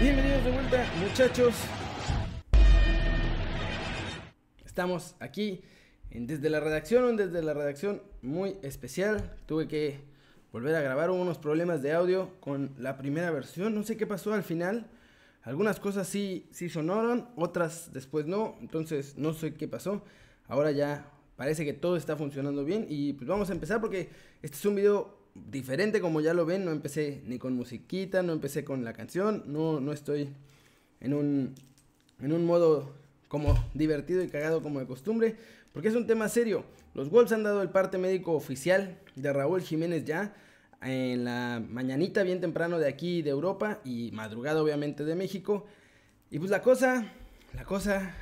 Bienvenidos de vuelta, muchachos. Estamos aquí desde la redacción, desde la redacción muy especial. Tuve que volver a grabar unos problemas de audio con la primera versión. No sé qué pasó al final. Algunas cosas sí, sí sonaron, otras después no. Entonces no sé qué pasó. Ahora ya parece que todo está funcionando bien. Y pues vamos a empezar porque este es un video diferente como ya lo ven, no empecé ni con musiquita, no empecé con la canción, no, no estoy en un, en un modo como divertido y cagado como de costumbre, porque es un tema serio. Los Wolves han dado el parte médico oficial de Raúl Jiménez ya en la mañanita bien temprano de aquí de Europa y madrugada obviamente de México. Y pues la cosa, la cosa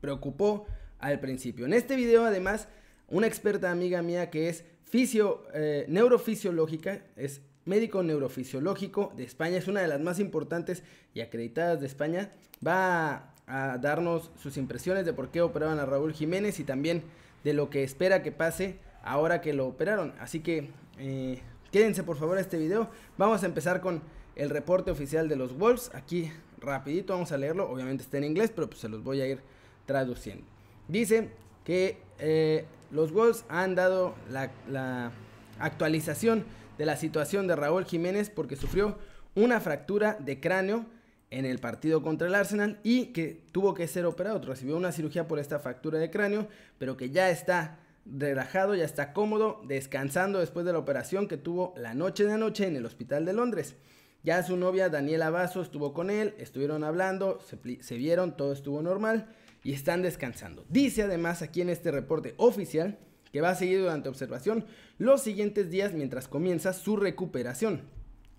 preocupó al principio. En este video además, una experta amiga mía que es fisio, eh, neurofisiológica, es médico neurofisiológico de España, es una de las más importantes y acreditadas de España. Va a, darnos sus impresiones de por qué operaban a Raúl Jiménez y también de lo que espera que pase ahora que lo operaron. Así que eh, quédense por favor a este video. Vamos a empezar con el reporte oficial de los Wolves. Aquí rapidito vamos a leerlo. Obviamente está en inglés, pero pues se los voy a ir traduciendo. Dice que eh, los Wolves han dado la, actualización de la situación de Raúl Jiménez porque sufrió una fractura de cráneo en el partido contra el Arsenal y que tuvo que ser operado. Recibió una cirugía por esta fractura de cráneo, pero que ya está relajado, ya está cómodo, descansando después de la operación que tuvo la noche de anoche en el hospital de Londres. Ya su novia Daniela Vaso estuvo con él, estuvieron hablando, se, se vieron, todo estuvo normal y están descansando. Dice además aquí en este reporte oficial que va a seguir durante observación los siguientes días mientras comienza su recuperación.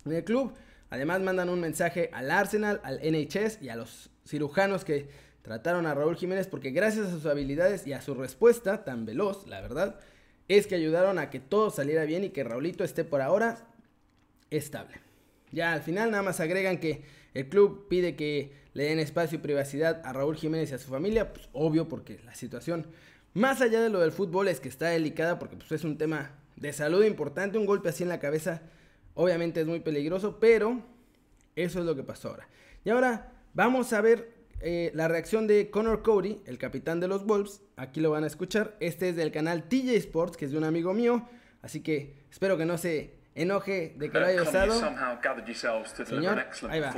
En el club además mandan un mensaje al Arsenal, al NHS y a los cirujanos que trataron a Raúl Jiménez porque gracias a sus habilidades y a su respuesta tan veloz, la verdad, es que ayudaron a que todo saliera bien y que Raulito esté por ahora estable. Ya al final nada más agregan que el club pide que le den espacio y privacidad a Raúl Jiménez y a su familia, pues obvio porque la situación, más allá de lo del fútbol, es que está delicada porque pues, es un tema de salud importante, un golpe así en la cabeza obviamente es muy peligroso, pero eso es lo que pasó ahora. Y ahora vamos a ver eh, la reacción de Connor Cody, el capitán de los Wolves, aquí lo van a escuchar, este es del canal TJ Sports, que es de un amigo mío, así que espero que no se enoje de que lo haya usado. Señor, ahí va.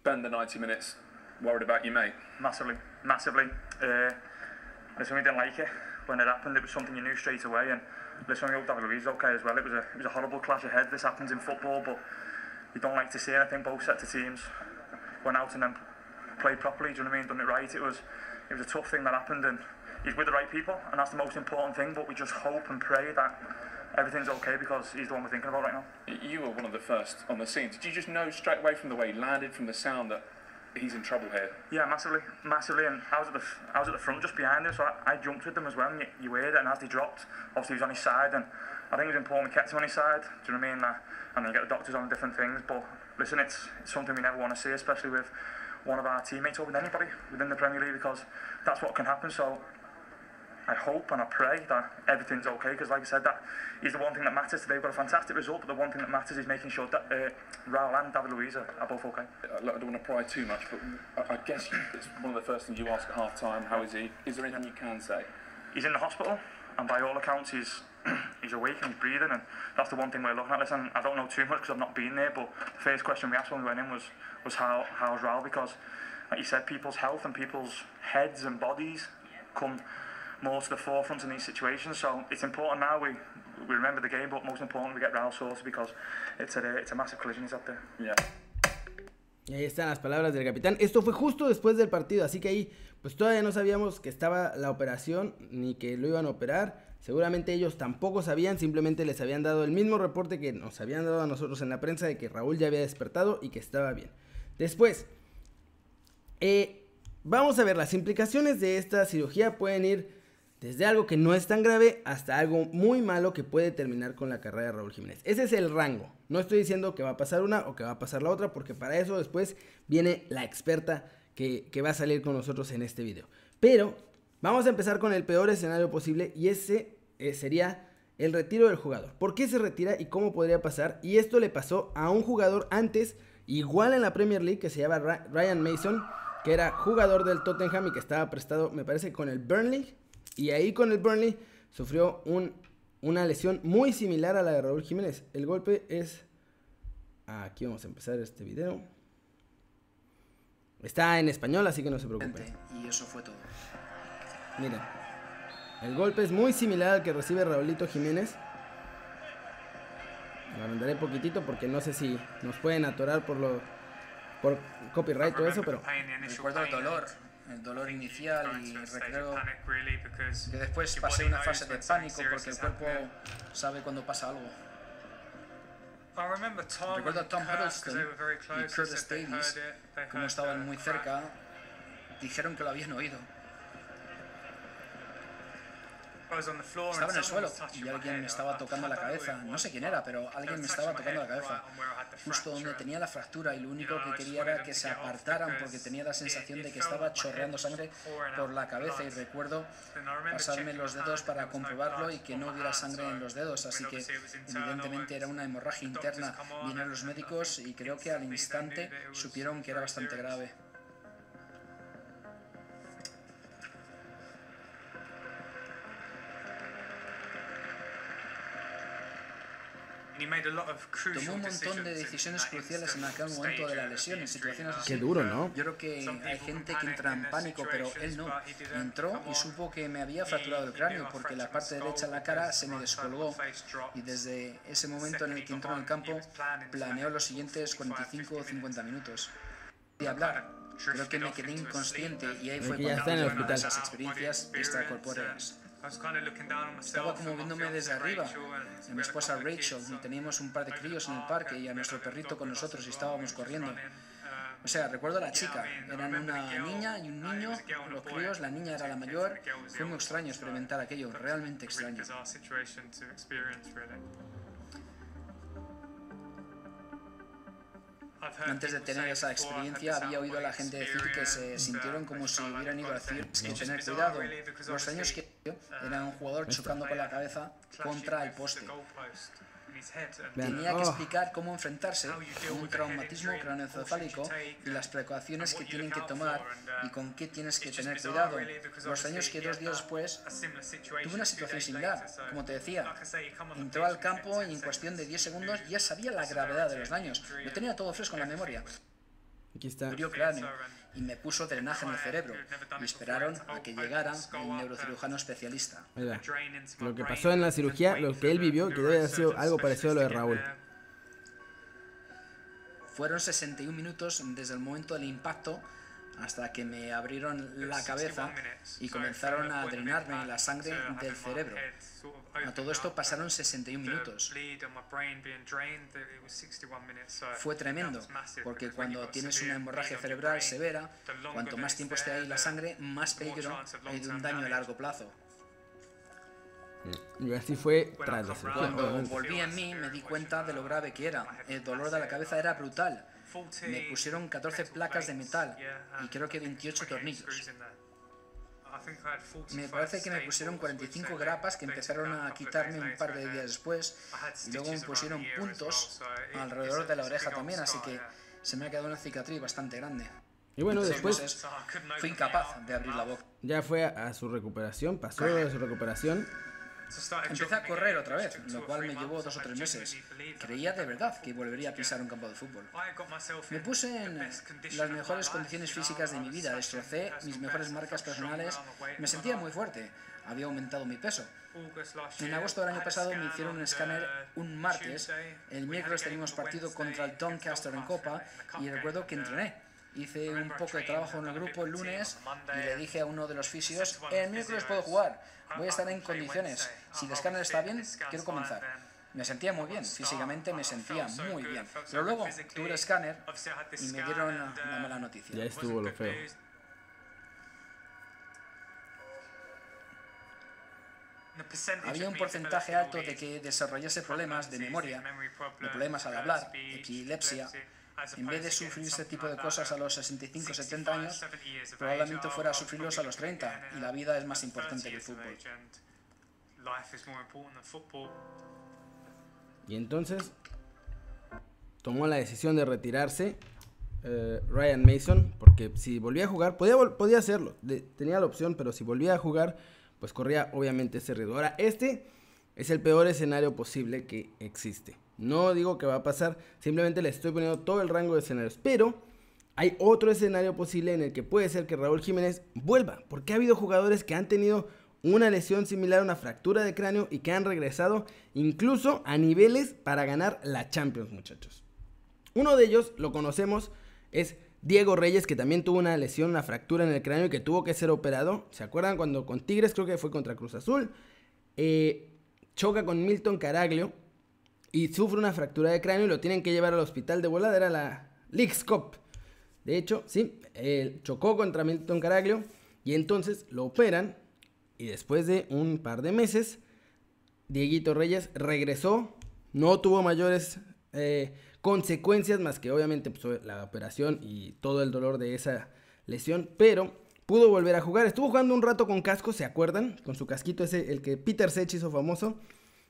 spend the 90 minutes worried about your mate? Massively, massively. Uh, listen, we didn't like it when it happened. It was something you knew straight away. And listen, we hope David Luiz okay as well. It was a it was a horrible clash ahead. This happens in football, but you don't like to see anything. Both sets of teams went out and then played properly. Do you know what I mean? Done it right. It was it was a tough thing that happened, and he's with the right people, and that's the most important thing. But we just hope and pray that everything's okay because he's the one we're thinking about right now. You were one of the first on the scene. Did you just know straight away from the way he landed, from the sound that he's in trouble here? Yeah, massively, massively. And I was at the, I was at the front just behind him, so I, I jumped with them as well. And you, you heard it, and as he dropped, obviously he was on his side, and I think it was important we kept him on his side. Do you know what I mean? Uh, and then you get the doctors on different things, but listen, it's, it's something we never want to see, especially with one of our teammates or with anybody within the Premier League, because that's what can happen. So I hope and I pray that everything's okay because, like I said, that is the one thing that matters today. We've got a fantastic result, but the one thing that matters is making sure that uh, Raul and David Luiz are, are both okay. I don't want to pry too much, but I, I guess it's one of the first things you ask at half time. How is he? Is there anything you can say? He's in the hospital, and by all accounts, he's he's awake and he's breathing, and that's the one thing we're looking at. Listen, I don't know too much because I've not been there, but the first question we asked when we went in was was how how's Raul because, like you said, people's health and people's heads and bodies come more to the forefront in these situations. So it's important now we we remember the game, but most important we get Raul sorted because it's a it's a massive collision he's had there. Yeah. Y ahí están las palabras del capitán. Esto fue justo después del partido, así que ahí pues todavía no sabíamos que estaba la operación ni que lo iban a operar. Seguramente ellos tampoco sabían, simplemente les habían dado el mismo reporte que nos habían dado a nosotros en la prensa de que Raúl ya había despertado y que estaba bien. Después, eh, vamos a ver, las implicaciones de esta cirugía pueden ir desde algo que no es tan grave hasta algo muy malo que puede terminar con la carrera de Raúl Jiménez. Ese es el rango. No estoy diciendo que va a pasar una o que va a pasar la otra, porque para eso después viene la experta que, va a salir con nosotros en este video. Pero vamos a empezar con el peor escenario posible y ese eh, sería el retiro del jugador. ¿Por qué se retira y cómo podría pasar? Y esto le pasó a un jugador antes igual en la Premier League que se llama Ryan Mason, que era jugador del Tottenham y que estaba prestado, me parece, con el Burnley. Y ahí con el Burnley sufrió un, una lesión muy similar a la de Raúl Jiménez. El golpe es... Aquí vamos a empezar este video. Está en español, así que no se preocupen. Y eso fue todo. Miren. El golpe es muy similar al que recibe Raulito Jiménez. Lo agrandaré poquitito porque no sé si nos pueden atorar por lo por copyright o eso, pero recuerdo el dolor, el dolor inicial y recuerdo que después pasé una fase de pánico porque el cuerpo sabe cuando pasa algo. Recuerdo a Tom Huddleston y Curtis Davies, como estaban muy cerca, dijeron que lo habían oído. Estaba en el suelo y alguien me estaba tocando la cabeza. No sé quién era, pero alguien me estaba tocando la cabeza. Justo donde tenía la fractura y lo único que quería era que se apartaran porque tenía la sensación de que estaba chorreando sangre por la cabeza y recuerdo pasarme los dedos para comprobarlo y que no hubiera sangre en los dedos. Así que evidentemente era una hemorragia interna. Vinieron los médicos y creo que al instante supieron que era bastante grave. Tomó un montón de decisiones cruciales en aquel momento de la lesión, en situaciones así. Qué duro, ¿no? Yo creo que hay gente que entra en pánico, pero él no. Entró y supo que me había fracturado el cráneo porque la parte derecha de la cara se me descolgó. Y desde ese momento en el que entró en el campo, planeó los siguientes 45 o 50 minutos. Y hablar. Creo que me quedé inconsciente y ahí fue cuando esas experiencias extracorpóreas. Estaba como viéndome desde arriba. mi esposa Rachel y teníamos un par de críos en el parque y a nuestro perrito con nosotros y estábamos corriendo. O sea, recuerdo a la chica, eran una niña y un niño, los críos, la niña era la mayor. Fue muy extraño experimentar aquello, realmente extraño. Antes de tener esa experiencia había oído a la gente decir que se sintieron como si hubieran ido a decir que tener cuidado. Los años que era un jugador chocando con la cabeza contra el poste. Tenía que oh. explicar cómo enfrentarse con un traumatismo craneoencefálico y las precauciones que tienen que tomar y con qué tienes que tener cuidado. Los años que dos días después tuve una situación similar. Como te decía, entró al campo y en cuestión de 10 segundos ya sabía la gravedad de los daños. Lo tenía todo fresco en la memoria. Aquí está. Murió cráneo y me puso drenaje en el cerebro y esperaron a que llegara el neurocirujano especialista. lo que pasó en la cirugía, lo que él vivió, que debe haber sido algo parecido a lo de Raúl. Fueron 61 minutos desde el momento del impacto hasta que me abrieron la cabeza y comenzaron a drenarme la sangre del cerebro. A todo esto pasaron 61 minutos. Fue tremendo, porque cuando tienes una hemorragia cerebral severa, cuanto más tiempo esté ahí la sangre, más peligro hay de un daño a largo plazo. Y así fue tras Cuando volví en mí, me di cuenta de lo grave que era. El dolor de la cabeza era brutal. Me pusieron 14 placas de metal y creo que 28 tornillos. Me parece que me pusieron 45 grapas que empezaron a quitarme un par de días después y luego me pusieron puntos alrededor de la oreja también, así que se me ha quedado una cicatriz bastante grande. Y bueno, después fui incapaz de abrir la boca. Ya fue a su recuperación, pasó de su recuperación Empecé a correr otra vez, lo cual me llevó dos o tres meses. Creía de verdad que volvería a pisar un campo de fútbol. Me puse en las mejores condiciones físicas de mi vida, destrocé mis mejores marcas personales, me sentía muy fuerte, había aumentado mi peso. En agosto del año pasado me hicieron un escáner un martes, el miércoles teníamos partido contra el Doncaster en Copa y recuerdo que entrené. Hice un poco de trabajo en el grupo el lunes y le dije a uno de los fisios, el miércoles puedo jugar, voy a estar en condiciones. Si el escáner está bien, quiero comenzar. Me sentía muy bien, físicamente me sentía muy bien. Pero luego tuve el escáner y me dieron una mala noticia. Ya estuvo lo feo. Había un porcentaje alto de que desarrollase problemas de memoria, de problemas al hablar, epilepsia, en vez de sufrir este tipo de cosas a los 65 o 70 años, probablemente fuera a sufrirlos a los 30 y la vida es más importante que el fútbol. Y entonces, tomó la decisión de retirarse eh, Ryan Mason, porque si volvía a jugar, podía, podía hacerlo, tenía la opción, pero si volvía a jugar, pues corría obviamente ese riesgo. Ahora, este es el peor escenario posible que existe. No digo que va a pasar, simplemente le estoy poniendo todo el rango de escenarios, pero hay otro escenario posible en el que puede ser que Raúl Jiménez vuelva, porque ha habido jugadores que han tenido una lesión similar a una fractura de cráneo y que han regresado incluso a niveles para ganar la Champions, muchachos. Uno de ellos lo conocemos es Diego Reyes, que también tuvo una lesión, una fractura en el cráneo y que tuvo que ser operado. ¿Se acuerdan cuando con Tigres, creo que fue contra Cruz Azul, eh, choca con Milton Caraglio y sufre una fractura de cráneo y lo tienen que llevar al hospital de volada? Era la Leagues. De hecho, sí, chocó contra Milton Caraglio y entonces lo operan y después de un par de meses, Dieguito Reyes regresó, no tuvo mayores eh, consecuencias más que obviamente pues, la operación y todo el dolor de esa lesión, pero pudo volver a jugar. Estuvo jugando un rato con casco, ¿se acuerdan? Con su casquito ese, el que Peter Sech hizo famoso.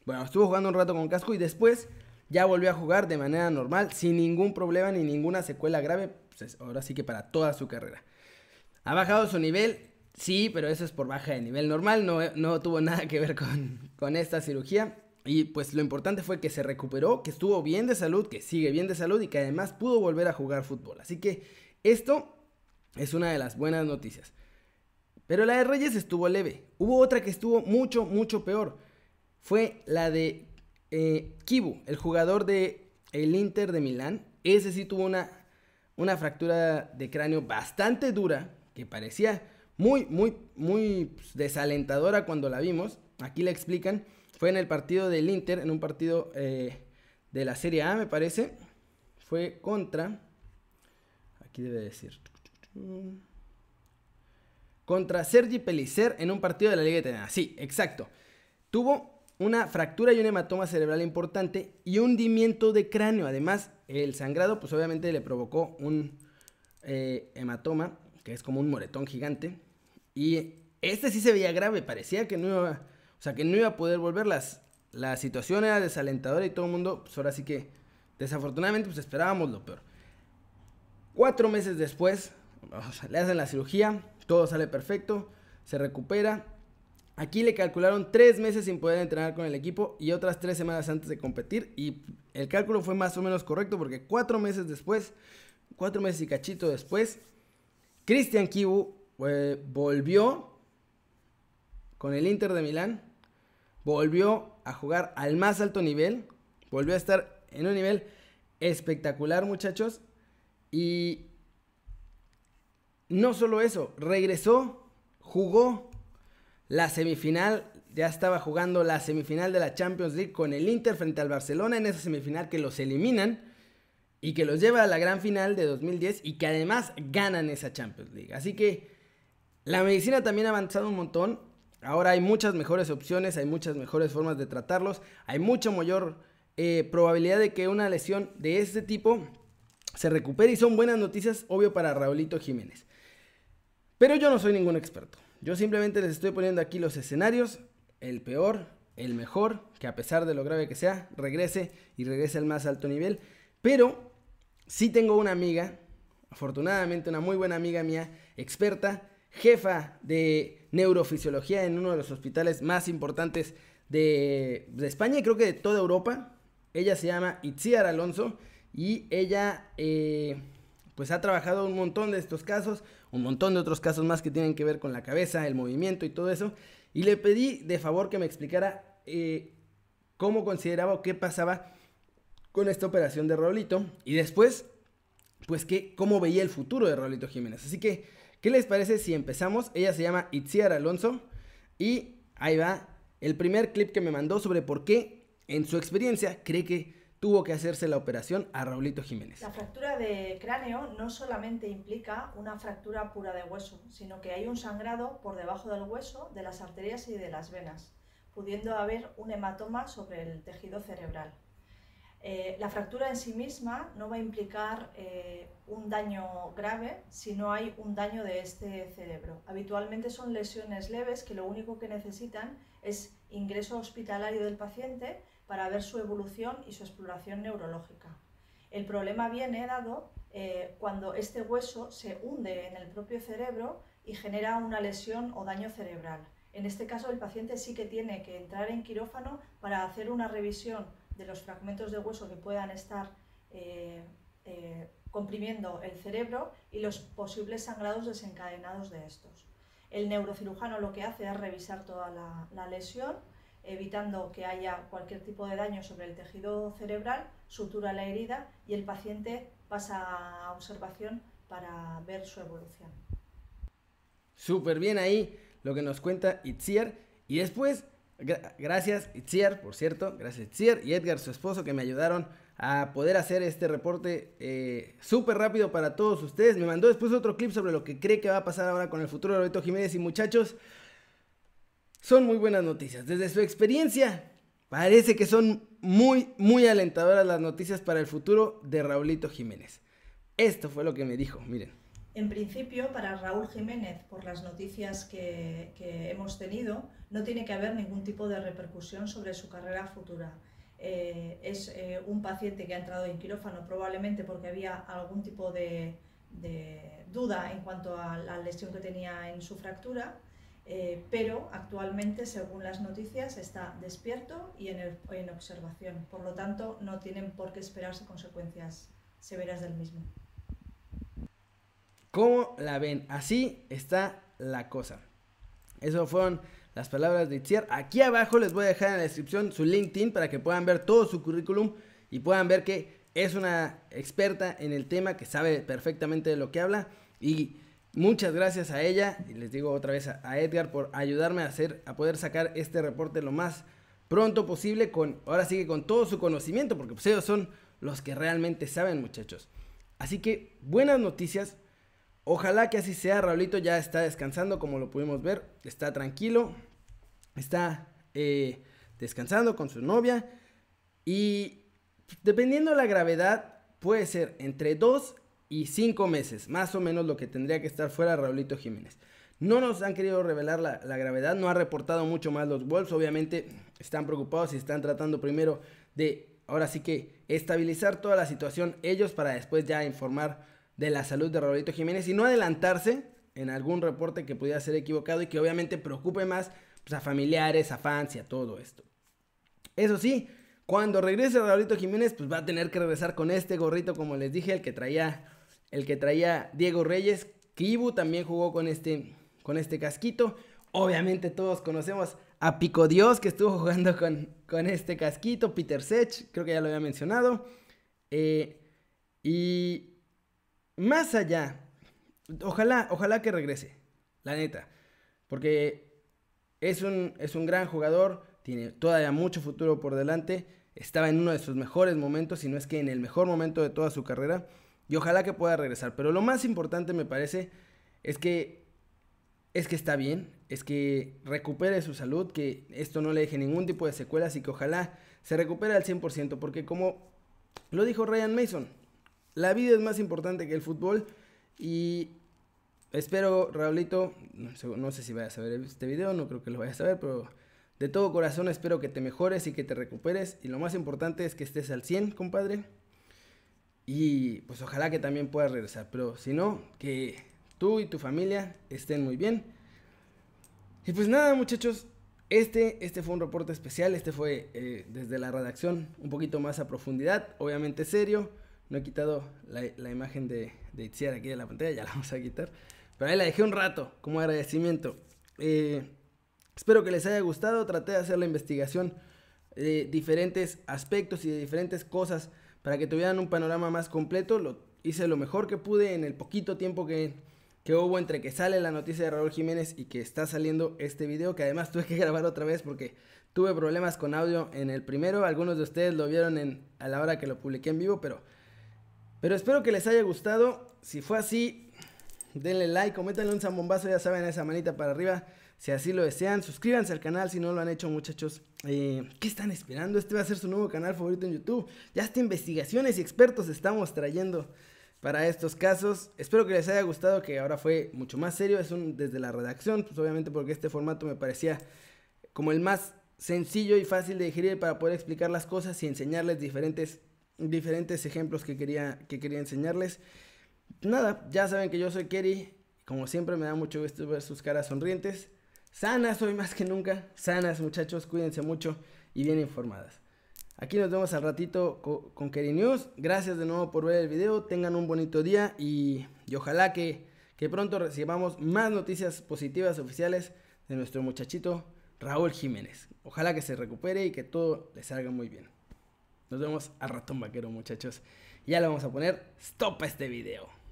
Bueno, estuvo jugando un rato con casco y después ya volvió a jugar de manera normal, sin ningún problema ni ninguna secuela grave. Pues ahora sí que para toda su carrera. Ha bajado su nivel, sí, pero eso es por baja de nivel normal, no, no tuvo nada que ver con, con esta cirugía. Y pues lo importante fue que se recuperó, que estuvo bien de salud, que sigue bien de salud y que además pudo volver a jugar fútbol. Así que esto es una de las buenas noticias. Pero la de Reyes estuvo leve. Hubo otra que estuvo mucho, mucho peor. Fue la de eh, Kibu, el jugador de el Inter de Milán. Ese sí tuvo una, una fractura de cráneo bastante dura, que parecía muy, muy, muy desalentadora cuando la vimos. Aquí le explican fue en el partido del Inter, en un partido eh, de la Serie A, me parece. Fue contra. Aquí debe decir. Contra Sergi Pellicer en un partido de la Liga Italiana. Sí, exacto. Tuvo una fractura y un hematoma cerebral importante y hundimiento de cráneo. Además, el sangrado, pues obviamente le provocó un eh, hematoma, que es como un moretón gigante. Y este sí se veía grave, parecía que no iba o sea, que no iba a poder volver. la situación era desalentadora y todo el mundo, pues ahora sí que, desafortunadamente, pues esperábamos lo peor. Cuatro meses después, le hacen la cirugía, todo sale perfecto, se recupera. Aquí le calcularon tres meses sin poder entrenar con el equipo y otras tres semanas antes de competir. Y el cálculo fue más o menos correcto porque cuatro meses después, cuatro meses y cachito después, Christian Kibu eh, volvió con el Inter de Milán volvió a jugar al más alto nivel, volvió a estar en un nivel espectacular, muchachos. Y no solo eso, regresó, jugó la semifinal, ya estaba jugando la semifinal de la Champions League con el Inter frente al Barcelona en esa semifinal que los eliminan y que los lleva a la gran final de 2010 y que además ganan esa Champions League. Así que la medicina también ha avanzado un montón Ahora hay muchas mejores opciones, hay muchas mejores formas de tratarlos, hay mucha mayor eh, probabilidad de que una lesión de este tipo se recupere y son buenas noticias, obvio, para Raulito Jiménez. Pero yo no soy ningún experto. Yo simplemente les estoy poniendo aquí los escenarios, el peor, el mejor, que a pesar de lo grave que sea, regrese y regrese al más alto nivel. Pero sí tengo una amiga, afortunadamente una muy buena amiga mía, experta, jefa de neurofisiología en uno de los hospitales más importantes de, España y creo que de toda Europa. Ella se llama Itziar Alonso y ella eh, pues ha trabajado un montón de estos casos, un montón de otros casos más que tienen que ver con la cabeza, el movimiento y todo eso. Y le pedí de favor que me explicara eh, cómo consideraba o qué pasaba con esta operación de Raulito y después pues que cómo veía el futuro de Raulito Jiménez. Así que ¿Qué les parece si empezamos? Ella se llama Itziar Alonso y ahí va el primer clip que me mandó sobre por qué en su experiencia cree que tuvo que hacerse la operación a Raulito Jiménez. La fractura de cráneo no solamente implica una fractura pura de hueso, sino que hay un sangrado por debajo del hueso, de las arterias y de las venas, pudiendo haber un hematoma sobre el tejido cerebral. Eh, la fractura en sí misma no va a implicar eh, un daño grave si no hay un daño de este cerebro. Habitualmente son lesiones leves que lo único que necesitan es ingreso hospitalario del paciente para ver su evolución y su exploración neurológica. El problema viene dado eh, cuando este hueso se hunde en el propio cerebro y genera una lesión o daño cerebral. En este caso, el paciente sí que tiene que entrar en quirófano para hacer una revisión de los fragmentos de hueso que puedan estar eh, eh, comprimiendo el cerebro y los posibles sangrados desencadenados de estos. El neurocirujano lo que hace es revisar toda la lesión evitando que haya cualquier tipo de daño sobre el tejido cerebral, sutura la herida y el paciente pasa a observación para ver su evolución. Súper bien ahí lo que nos cuenta Itziar. Y después, gracias Itziar, por cierto, gracias Itziar y Edgar, su esposo, que me ayudaron a poder hacer este reporte eh, súper rápido para todos ustedes. Me mandó después otro clip sobre lo que cree que va a pasar ahora con el futuro de Roberto Jiménez y muchachos son muy buenas noticias. Desde su experiencia, parece que son muy, muy alentadoras las noticias para el futuro de Raulito Jiménez. Esto fue lo que me dijo, miren. En principio, para Raúl Jiménez, por las noticias que, hemos tenido, no tiene que haber ningún tipo de repercusión sobre su carrera futura. Eh, es eh, un paciente que ha entrado en quirófano probablemente porque había algún tipo de duda en cuanto a la lesión que tenía en su fractura eh, pero actualmente, según las noticias, está despierto y en, en, observación. Por lo tanto, no tienen por qué esperarse consecuencias severas del mismo. ¿Cómo la ven? Así está la cosa. Eso fueron las palabras de Itziar. Aquí abajo les voy a dejar en la descripción su LinkedIn para que puedan ver todo su currículum y puedan ver que es una experta en el tema, que sabe perfectamente de lo que habla y Muchas gracias a ella y les digo otra vez a, Edgar por ayudarme a hacer, a poder sacar este reporte lo más pronto posible con, ahora sigue con todo su conocimiento, porque pues ellos son los que realmente saben, muchachos. Así que buenas noticias. Ojalá que así sea. Raulito ya está descansando, como lo pudimos ver. Está tranquilo. Está eh, descansando con su novia. Y dependiendo de la gravedad, puede ser entre 2 y cinco meses, más o menos lo que tendría que estar fuera Raulito Jiménez. No nos han querido revelar la, gravedad, no ha reportado mucho más los Wolves, obviamente están preocupados y están tratando primero de, ahora sí que, estabilizar toda la situación ellos para después ya informar de la salud de Raulito Jiménez y no adelantarse en algún reporte que pudiera ser equivocado y que obviamente preocupe más pues, a familiares, a fans y a todo esto. Eso sí, cuando regrese Raulito Jiménez, pues va a tener que regresar con este gorrito, como les dije, el que traía el que traía Diego Reyes. Kibu también jugó con este, con este casquito. Obviamente todos conocemos a Pico Dios que estuvo jugando con, con este casquito. Peter Sech, creo que ya lo había mencionado. Eh, y más allá, ojalá, ojalá que regrese, la neta. Porque es un, es un gran jugador, tiene todavía mucho futuro por delante. Estaba en uno de sus mejores momentos, si no es que en el mejor momento de toda su carrera. Y ojalá que pueda regresar. Pero lo más importante me parece es que es que está bien, es que recupere su salud, que esto no le deje ningún tipo de secuelas y que ojalá se recupere al 100%, porque como lo dijo Ryan Mason, la vida es más importante que el fútbol y espero, Raulito, no sé si vayas a ver este video, no creo que lo vayas a ver, pero de todo corazón espero que te mejores y que te recuperes y lo más importante es que estés al 100, compadre. Y pues ojalá que también puedas regresar. Pero si no, que tú y tu familia estén muy bien. Y pues nada, muchachos. Este, este fue un reporte especial. Este fue eh, desde la redacción un poquito más a profundidad. Obviamente serio. No he quitado la, imagen de, de Itziar aquí de la pantalla. Ya la vamos a quitar. Pero ahí la dejé un rato como agradecimiento. Eh, espero que les haya gustado. Traté de hacer la investigación de diferentes aspectos y de diferentes cosas para que tuvieran un panorama más completo. Lo hice lo mejor que pude en el poquito tiempo que, hubo entre que sale la noticia de Raúl Jiménez y que está saliendo este video, que además tuve que grabar otra vez porque tuve problemas con audio en el primero. Algunos de ustedes lo vieron en, a la hora que lo publiqué en vivo, pero, pero espero que les haya gustado. Si fue así, denle like, coméntenle un zambombazo, ya saben, esa manita para arriba si así lo desean. Suscríbanse al canal si no lo han hecho, muchachos. Eh, ¿Qué están esperando? Este va a ser su nuevo canal favorito en YouTube. Ya hasta investigaciones y expertos estamos trayendo para estos casos. Espero que les haya gustado, que ahora fue mucho más serio. Es un desde la redacción, pues obviamente porque este formato me parecía como el más sencillo y fácil de digerir para poder explicar las cosas y enseñarles diferentes diferentes ejemplos que quería, que quería enseñarles. Nada, ya saben que yo soy Kerry. Como siempre me da mucho gusto ver sus caras sonrientes. Sanas hoy más que nunca. Sanas muchachos, cuídense mucho y bien informadas. Aquí nos vemos al ratito con, Kerry News. Gracias de nuevo por ver el video. Tengan un bonito día y, ojalá que, que pronto recibamos más noticias positivas oficiales de nuestro muchachito Raúl Jiménez. Ojalá que se recupere y que todo le salga muy bien. Nos vemos al ratón vaquero, muchachos. Ya le vamos a poner stop a este video.